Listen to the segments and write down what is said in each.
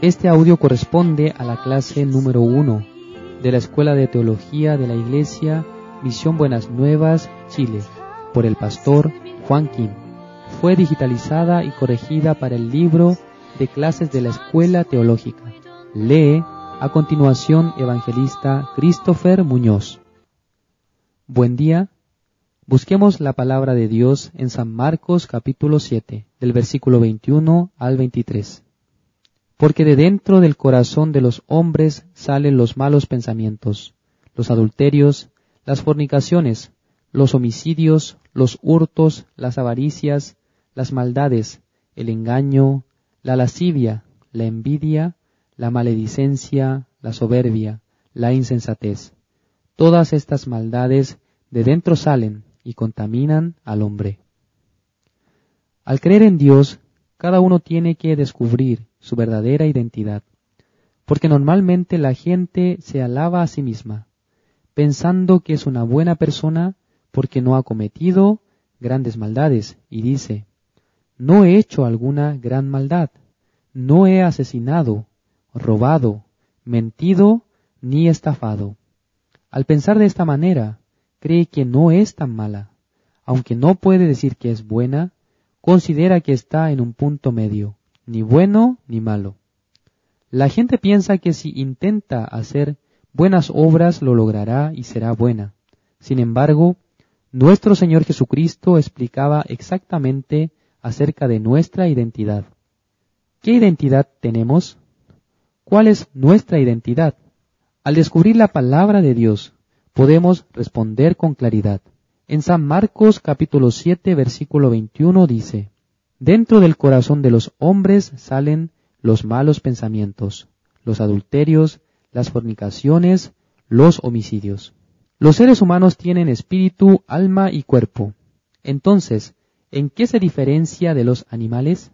Este audio corresponde a la clase número 1 de la Escuela de Teología de la Iglesia Misión Buenas Nuevas, Chile, por el pastor Juan Kim. Fue digitalizada y corregida para el libro de clases de la Escuela Teológica. Lee a continuación Evangelista Christopher Muñoz. Buen día. Busquemos la palabra de Dios en San Marcos capítulo 7, del versículo 21 al 23. Porque de dentro del corazón de los hombres salen los malos pensamientos, los adulterios, las fornicaciones, los homicidios, los hurtos, las avaricias, las maldades, el engaño, la lascivia, la envidia, la maledicencia, la soberbia, la insensatez. Todas estas maldades de dentro salen y contaminan al hombre. Al creer en Dios, cada uno tiene que descubrir su verdadera identidad, porque normalmente la gente se alaba a sí misma, pensando que es una buena persona porque no ha cometido grandes maldades, y dice, no he hecho alguna gran maldad, no he asesinado, robado, mentido, ni estafado. Al pensar de esta manera, cree que no es tan mala. Aunque no puede decir que es buena, considera que está en un punto medio, ni bueno ni malo. La gente piensa que si intenta hacer buenas obras lo logrará y será buena. Sin embargo, nuestro Señor Jesucristo explicaba exactamente acerca de nuestra identidad. ¿Qué identidad tenemos? ¿Cuál es nuestra identidad? Al descubrir la palabra de Dios, podemos responder con claridad. En San Marcos capítulo 7 versículo 21 dice, Dentro del corazón de los hombres salen los malos pensamientos, los adulterios, las fornicaciones, los homicidios. Los seres humanos tienen espíritu, alma y cuerpo. Entonces, ¿en qué se diferencia de los animales?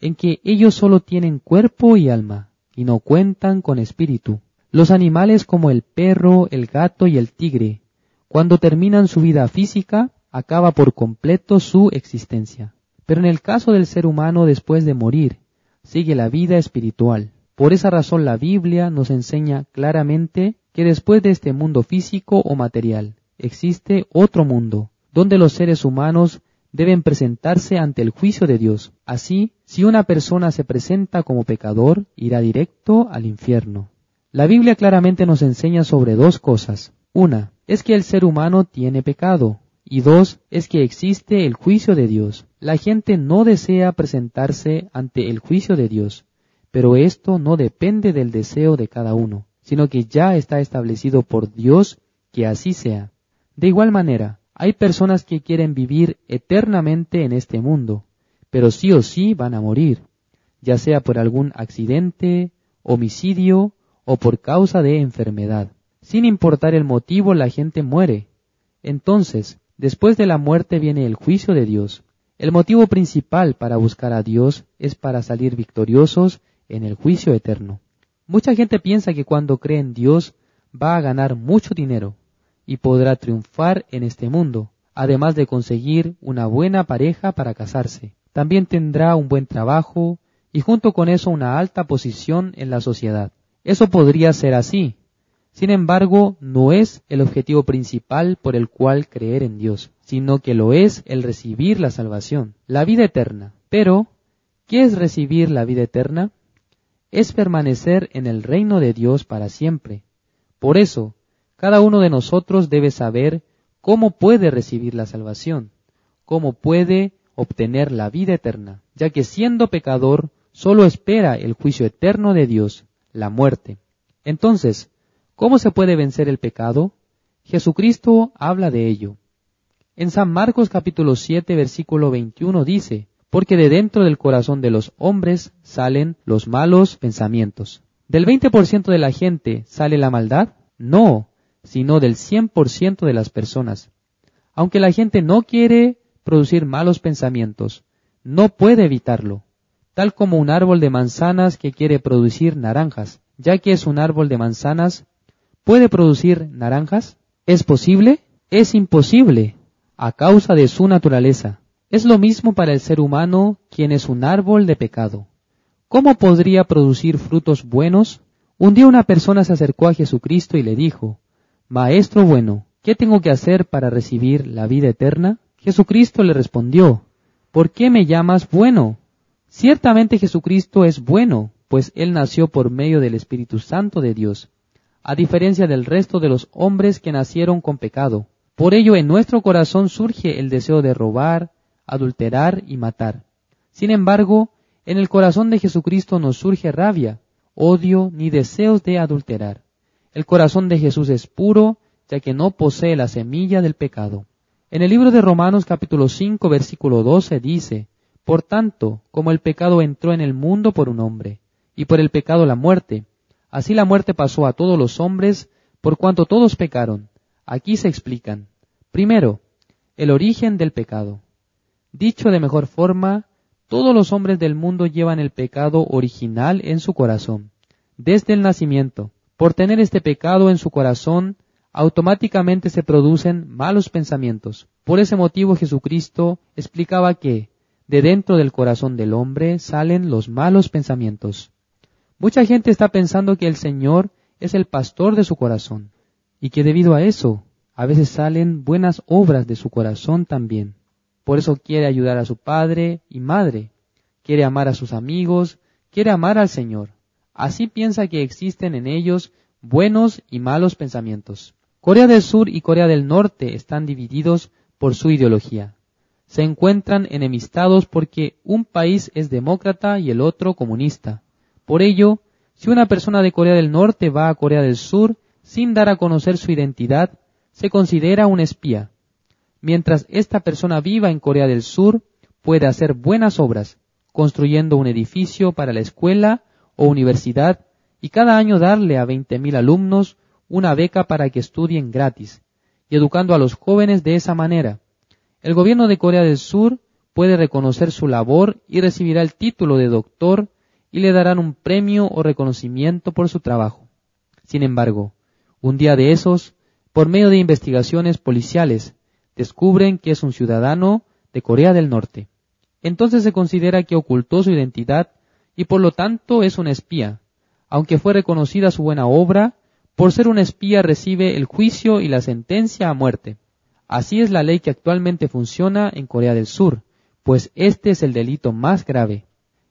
En que ellos solo tienen cuerpo y alma, y no cuentan con espíritu. Los animales como el perro, el gato y el tigre, cuando terminan su vida física, acaba por completo su existencia. Pero en el caso del ser humano después de morir, sigue la vida espiritual. Por esa razón la Biblia nos enseña claramente que después de este mundo físico o material, existe otro mundo, donde los seres humanos deben presentarse ante el juicio de Dios. Así, si una persona se presenta como pecador, irá directo al infierno. La Biblia claramente nos enseña sobre dos cosas. Una, es que el ser humano tiene pecado. Y dos, es que existe el juicio de Dios. La gente no desea presentarse ante el juicio de Dios, pero esto no depende del deseo de cada uno, sino que ya está establecido por Dios que así sea. De igual manera, hay personas que quieren vivir eternamente en este mundo, pero sí o sí van a morir, ya sea por algún accidente, homicidio o por causa de enfermedad. Sin importar el motivo, la gente muere. Entonces, después de la muerte viene el juicio de Dios. El motivo principal para buscar a Dios es para salir victoriosos en el juicio eterno. Mucha gente piensa que cuando cree en Dios va a ganar mucho dinero y podrá triunfar en este mundo, además de conseguir una buena pareja para casarse. También tendrá un buen trabajo y junto con eso una alta posición en la sociedad. Eso podría ser así. Sin embargo, no es el objetivo principal por el cual creer en Dios, sino que lo es el recibir la salvación, la vida eterna. Pero, ¿qué es recibir la vida eterna? Es permanecer en el reino de Dios para siempre. Por eso, cada uno de nosotros debe saber cómo puede recibir la salvación, cómo puede obtener la vida eterna, ya que siendo pecador solo espera el juicio eterno de Dios, la muerte. Entonces, ¿cómo se puede vencer el pecado? Jesucristo habla de ello. En San Marcos capítulo 7 versículo 21 dice, porque de dentro del corazón de los hombres salen los malos pensamientos. ¿Del 20% de la gente sale la maldad? No, sino del 100% de las personas. Aunque la gente no quiere producir malos pensamientos, no puede evitarlo, tal como un árbol de manzanas que quiere producir naranjas, ya que es un árbol de manzanas, ¿puede producir naranjas? ¿Es posible? Es imposible. a causa de su naturaleza. Es lo mismo para el ser humano, quien es un árbol de pecado. ¿Cómo podría producir frutos buenos? Un día una persona se acercó a Jesucristo y le dijo, Maestro bueno, ¿qué tengo que hacer para recibir la vida eterna? Jesucristo le respondió, ¿por qué me llamas bueno? Ciertamente Jesucristo es bueno, pues Él nació por medio del Espíritu Santo de Dios, a diferencia del resto de los hombres que nacieron con pecado. Por ello en nuestro corazón surge el deseo de robar, adulterar y matar. Sin embargo, en el corazón de Jesucristo no surge rabia, odio ni deseos de adulterar. El corazón de Jesús es puro, ya que no posee la semilla del pecado. En el libro de Romanos capítulo 5 versículo 12 dice, por tanto, como el pecado entró en el mundo por un hombre, y por el pecado la muerte, así la muerte pasó a todos los hombres, por cuanto todos pecaron. Aquí se explican. Primero, el origen del pecado. Dicho de mejor forma, todos los hombres del mundo llevan el pecado original en su corazón, desde el nacimiento. Por tener este pecado en su corazón, automáticamente se producen malos pensamientos. Por ese motivo Jesucristo explicaba que, de dentro del corazón del hombre salen los malos pensamientos. Mucha gente está pensando que el Señor es el pastor de su corazón y que debido a eso a veces salen buenas obras de su corazón también. Por eso quiere ayudar a su padre y madre, quiere amar a sus amigos, quiere amar al Señor. Así piensa que existen en ellos buenos y malos pensamientos. Corea del Sur y Corea del Norte están divididos por su ideología se encuentran enemistados porque un país es demócrata y el otro comunista. Por ello, si una persona de Corea del Norte va a Corea del Sur sin dar a conocer su identidad, se considera un espía. Mientras esta persona viva en Corea del Sur, puede hacer buenas obras, construyendo un edificio para la escuela o universidad y cada año darle a 20.000 alumnos una beca para que estudien gratis, y educando a los jóvenes de esa manera. El gobierno de Corea del Sur puede reconocer su labor y recibirá el título de doctor y le darán un premio o reconocimiento por su trabajo. Sin embargo, un día de esos, por medio de investigaciones policiales, descubren que es un ciudadano de Corea del Norte. Entonces se considera que ocultó su identidad y por lo tanto es un espía. Aunque fue reconocida su buena obra, por ser un espía recibe el juicio y la sentencia a muerte. Así es la ley que actualmente funciona en Corea del Sur, pues este es el delito más grave.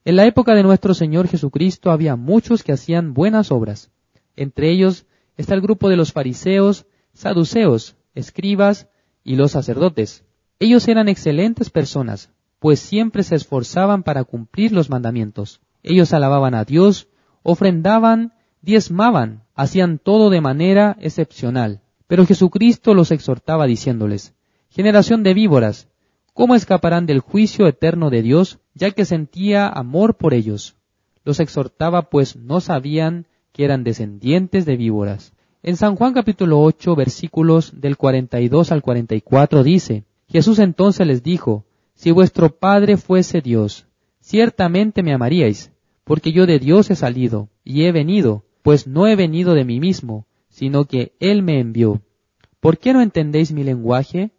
En la época de nuestro Señor Jesucristo había muchos que hacían buenas obras. Entre ellos está el grupo de los fariseos, saduceos, escribas y los sacerdotes. Ellos eran excelentes personas, pues siempre se esforzaban para cumplir los mandamientos. Ellos alababan a Dios, ofrendaban, diezmaban, hacían todo de manera excepcional. Pero Jesucristo los exhortaba diciéndoles, Generación de víboras, ¿cómo escaparán del juicio eterno de Dios, ya que sentía amor por ellos? Los exhortaba pues no sabían que eran descendientes de víboras. En San Juan capítulo 8 versículos del 42 al 44 dice, Jesús entonces les dijo, Si vuestro Padre fuese Dios, ciertamente me amaríais, porque yo de Dios he salido, y he venido, pues no he venido de mí mismo, sino que Él me envió. ¿Por qué no entendéis mi lenguaje?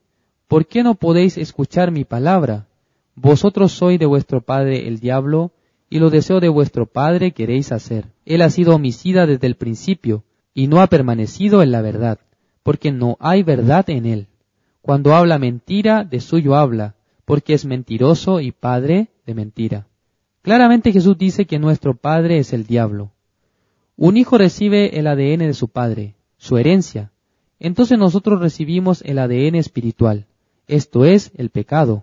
¿Por qué no podéis escuchar mi palabra? Vosotros sois de vuestro padre el diablo, y lo deseo de vuestro padre queréis hacer. Él ha sido homicida desde el principio, y no ha permanecido en la verdad, porque no hay verdad en él. Cuando habla mentira, de suyo habla, porque es mentiroso y padre de mentira. Claramente Jesús dice que nuestro padre es el diablo. Un hijo recibe el ADN de su padre, su herencia. Entonces nosotros recibimos el ADN espiritual, esto es, el pecado.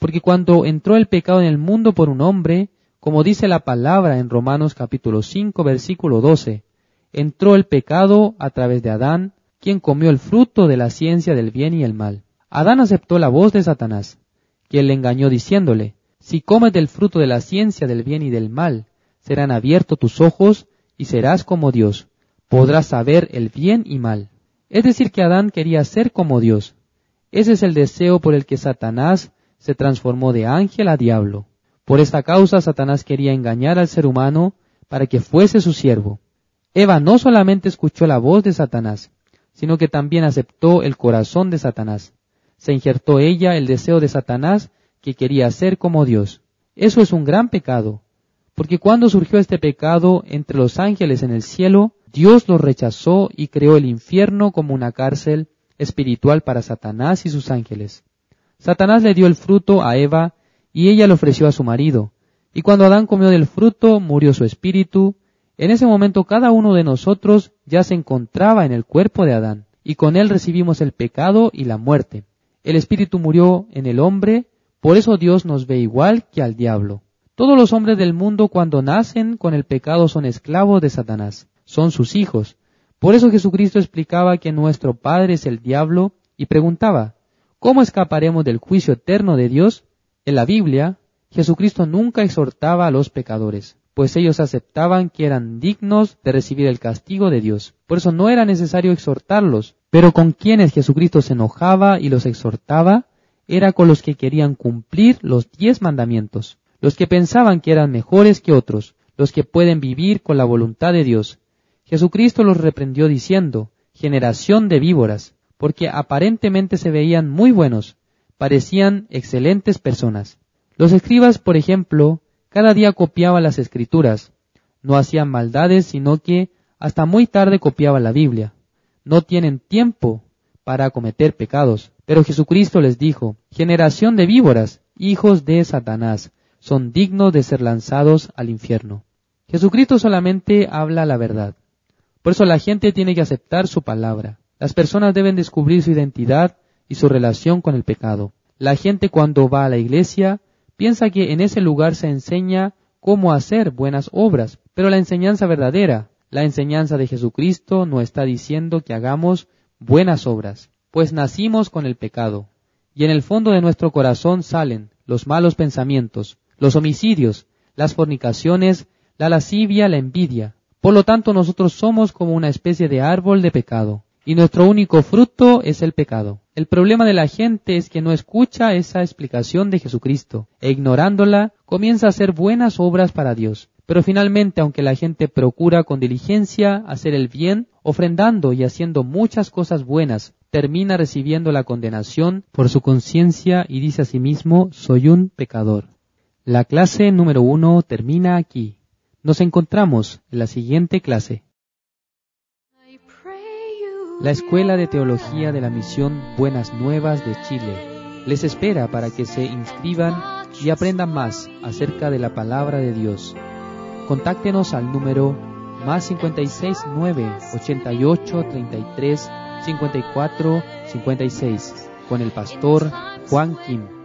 Porque cuando entró el pecado en el mundo por un hombre, como dice la palabra en Romanos capítulo 5 versículo 12, entró el pecado a través de Adán, quien comió el fruto de la ciencia del bien y el mal. Adán aceptó la voz de Satanás, quien le engañó diciéndole, si comes del fruto de la ciencia del bien y del mal, serán abiertos tus ojos y serás como Dios. Podrás saber el bien y mal. Es decir, que Adán quería ser como Dios. Ese es el deseo por el que Satanás se transformó de ángel a diablo. Por esta causa Satanás quería engañar al ser humano para que fuese su siervo. Eva no solamente escuchó la voz de Satanás, sino que también aceptó el corazón de Satanás. se injertó ella el deseo de Satanás que quería ser como Dios. Eso es un gran pecado, porque cuando surgió este pecado entre los ángeles en el cielo, Dios los rechazó y creó el infierno como una cárcel espiritual para Satanás y sus ángeles. Satanás le dio el fruto a Eva y ella lo ofreció a su marido. Y cuando Adán comió del fruto, murió su espíritu. En ese momento cada uno de nosotros ya se encontraba en el cuerpo de Adán, y con él recibimos el pecado y la muerte. El espíritu murió en el hombre, por eso Dios nos ve igual que al diablo. Todos los hombres del mundo cuando nacen con el pecado son esclavos de Satanás, son sus hijos. Por eso Jesucristo explicaba que nuestro Padre es el diablo y preguntaba, ¿cómo escaparemos del juicio eterno de Dios? En la Biblia, Jesucristo nunca exhortaba a los pecadores, pues ellos aceptaban que eran dignos de recibir el castigo de Dios. Por eso no era necesario exhortarlos, pero con quienes Jesucristo se enojaba y los exhortaba, era con los que querían cumplir los diez mandamientos, los que pensaban que eran mejores que otros, los que pueden vivir con la voluntad de Dios. Jesucristo los reprendió diciendo, generación de víboras, porque aparentemente se veían muy buenos, parecían excelentes personas. Los escribas, por ejemplo, cada día copiaban las escrituras, no hacían maldades, sino que hasta muy tarde copiaban la Biblia. No tienen tiempo para cometer pecados. Pero Jesucristo les dijo, generación de víboras, hijos de Satanás, son dignos de ser lanzados al infierno. Jesucristo solamente habla la verdad. Por eso la gente tiene que aceptar su palabra. Las personas deben descubrir su identidad y su relación con el pecado. La gente cuando va a la iglesia piensa que en ese lugar se enseña cómo hacer buenas obras, pero la enseñanza verdadera, la enseñanza de Jesucristo no está diciendo que hagamos buenas obras, pues nacimos con el pecado, y en el fondo de nuestro corazón salen los malos pensamientos, los homicidios, las fornicaciones, la lascivia, la envidia. Por lo tanto, nosotros somos como una especie de árbol de pecado y nuestro único fruto es el pecado. El problema de la gente es que no escucha esa explicación de Jesucristo e ignorándola comienza a hacer buenas obras para Dios. Pero finalmente, aunque la gente procura con diligencia hacer el bien, ofrendando y haciendo muchas cosas buenas, termina recibiendo la condenación por su conciencia y dice a sí mismo, soy un pecador. La clase número uno termina aquí. Nos encontramos en la siguiente clase. La Escuela de Teología de la Misión Buenas Nuevas de Chile les espera para que se inscriban y aprendan más acerca de la palabra de Dios. Contáctenos al número más 56 9 88 33 54 56 con el pastor Juan Kim.